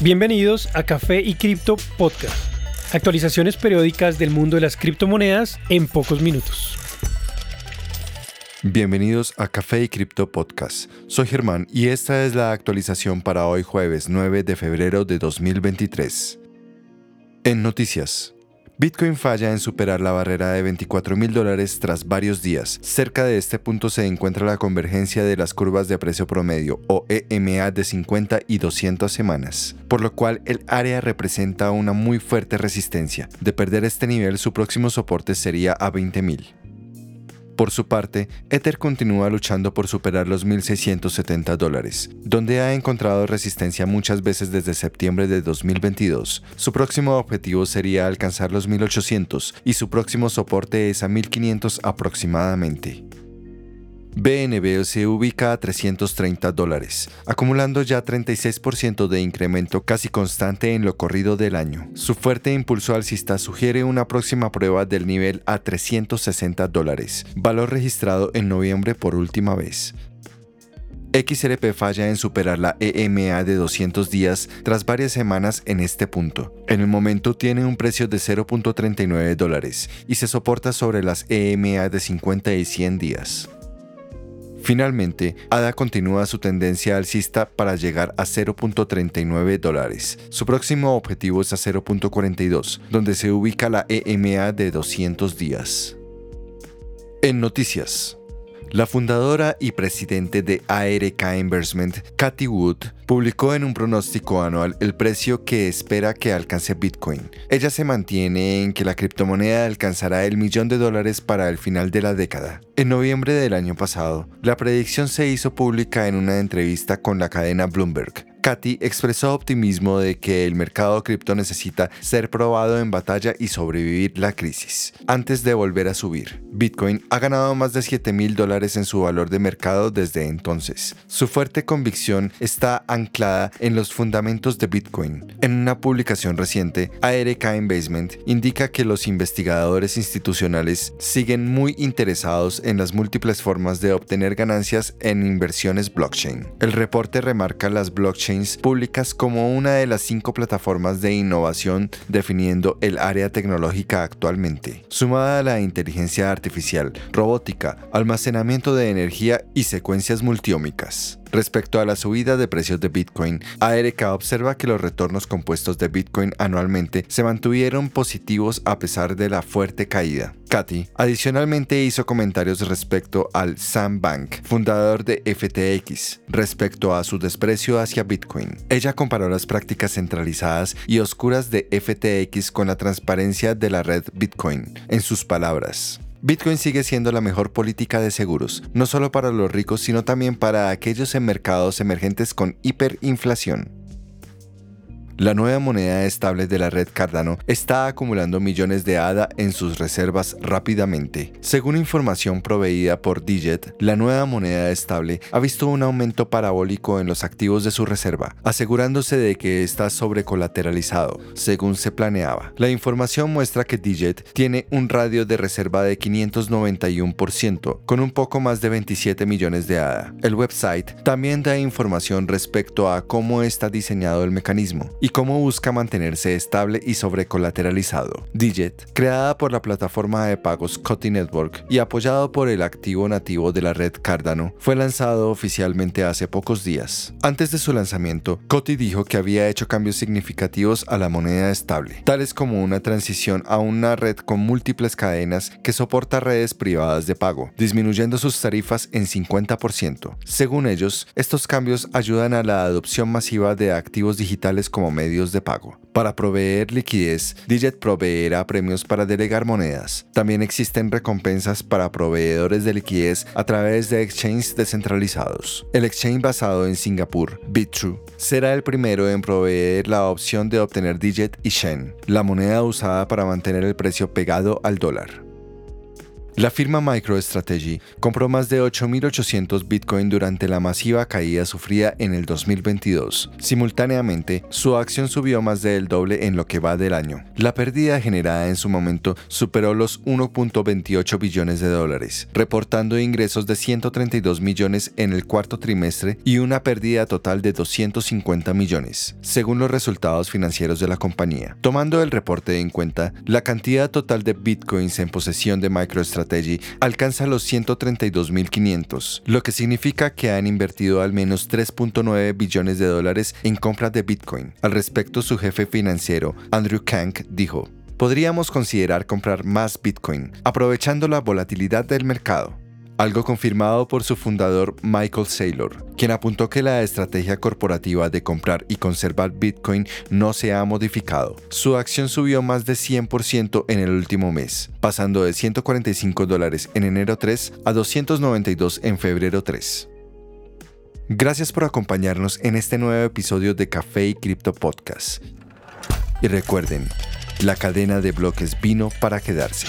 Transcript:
Bienvenidos a Café y Cripto Podcast. Actualizaciones periódicas del mundo de las criptomonedas en pocos minutos. Bienvenidos a Café y Cripto Podcast. Soy Germán y esta es la actualización para hoy jueves 9 de febrero de 2023. En noticias. Bitcoin falla en superar la barrera de 24 mil dólares tras varios días. Cerca de este punto se encuentra la convergencia de las curvas de precio promedio o EMA de 50 y 200 semanas, por lo cual el área representa una muy fuerte resistencia. De perder este nivel, su próximo soporte sería a 20 mil. Por su parte, Ether continúa luchando por superar los 1.670 dólares, donde ha encontrado resistencia muchas veces desde septiembre de 2022. Su próximo objetivo sería alcanzar los 1.800 y su próximo soporte es a 1.500 aproximadamente. BNB se ubica a 330 dólares, acumulando ya 36% de incremento casi constante en lo corrido del año. Su fuerte impulso alcista sugiere una próxima prueba del nivel a 360 dólares, valor registrado en noviembre por última vez. XRP falla en superar la EMA de 200 días tras varias semanas en este punto. En el momento tiene un precio de 0.39 dólares y se soporta sobre las EMA de 50 y 100 días. Finalmente, ADA continúa su tendencia alcista para llegar a 0.39 dólares. Su próximo objetivo es a 0.42, donde se ubica la EMA de 200 días. En noticias. La fundadora y presidente de ARK Investment, Cathy Wood, publicó en un pronóstico anual el precio que espera que alcance Bitcoin. Ella se mantiene en que la criptomoneda alcanzará el millón de dólares para el final de la década. En noviembre del año pasado, la predicción se hizo pública en una entrevista con la cadena Bloomberg. Katy expresó optimismo de que el mercado cripto necesita ser probado en batalla y sobrevivir la crisis antes de volver a subir. Bitcoin ha ganado más de 7 mil dólares en su valor de mercado desde entonces. Su fuerte convicción está anclada en los fundamentos de Bitcoin. En una publicación reciente, ARK Investment indica que los investigadores institucionales siguen muy interesados en las múltiples formas de obtener ganancias en inversiones blockchain. El reporte remarca las blockchain públicas como una de las cinco plataformas de innovación definiendo el área tecnológica actualmente, sumada a la inteligencia artificial, robótica, almacenamiento de energía y secuencias multiómicas. Respecto a la subida de precios de Bitcoin, ARK observa que los retornos compuestos de Bitcoin anualmente se mantuvieron positivos a pesar de la fuerte caída. Katy adicionalmente hizo comentarios respecto al Sam Bank, fundador de FTX, respecto a su desprecio hacia Bitcoin. Ella comparó las prácticas centralizadas y oscuras de FTX con la transparencia de la red Bitcoin. En sus palabras, Bitcoin sigue siendo la mejor política de seguros, no solo para los ricos, sino también para aquellos en mercados emergentes con hiperinflación. La nueva moneda estable de la red Cardano está acumulando millones de ADA en sus reservas rápidamente. Según información proveída por Digit, la nueva moneda estable ha visto un aumento parabólico en los activos de su reserva, asegurándose de que está sobrecolateralizado, según se planeaba. La información muestra que Digit tiene un radio de reserva de 591%, con un poco más de 27 millones de ADA. El website también da información respecto a cómo está diseñado el mecanismo cómo busca mantenerse estable y sobrecolateralizado. Digit, creada por la plataforma de pagos Coty Network y apoyado por el activo nativo de la red Cardano, fue lanzado oficialmente hace pocos días. Antes de su lanzamiento, Coty dijo que había hecho cambios significativos a la moneda estable, tales como una transición a una red con múltiples cadenas que soporta redes privadas de pago, disminuyendo sus tarifas en 50%. Según ellos, estos cambios ayudan a la adopción masiva de activos digitales como medios de pago. Para proveer liquidez, Digit proveerá premios para delegar monedas. También existen recompensas para proveedores de liquidez a través de exchanges descentralizados. El exchange basado en Singapur, BitTrue, será el primero en proveer la opción de obtener Digit y Shen, la moneda usada para mantener el precio pegado al dólar. La firma MicroStrategy compró más de 8.800 Bitcoin durante la masiva caída sufrida en el 2022. Simultáneamente, su acción subió más del doble en lo que va del año. La pérdida generada en su momento superó los 1.28 billones de dólares, reportando ingresos de 132 millones en el cuarto trimestre y una pérdida total de 250 millones, según los resultados financieros de la compañía. Tomando el reporte en cuenta, la cantidad total de bitcoins en posesión de MicroStrategy alcanza los 132.500, lo que significa que han invertido al menos 3.9 billones de dólares en compras de Bitcoin. Al respecto, su jefe financiero, Andrew Kang, dijo, podríamos considerar comprar más Bitcoin, aprovechando la volatilidad del mercado algo confirmado por su fundador Michael Saylor, quien apuntó que la estrategia corporativa de comprar y conservar Bitcoin no se ha modificado. Su acción subió más de 100% en el último mes, pasando de 145 dólares en enero 3 a 292 en febrero 3. Gracias por acompañarnos en este nuevo episodio de Café y Cripto Podcast. Y recuerden, la cadena de bloques vino para quedarse.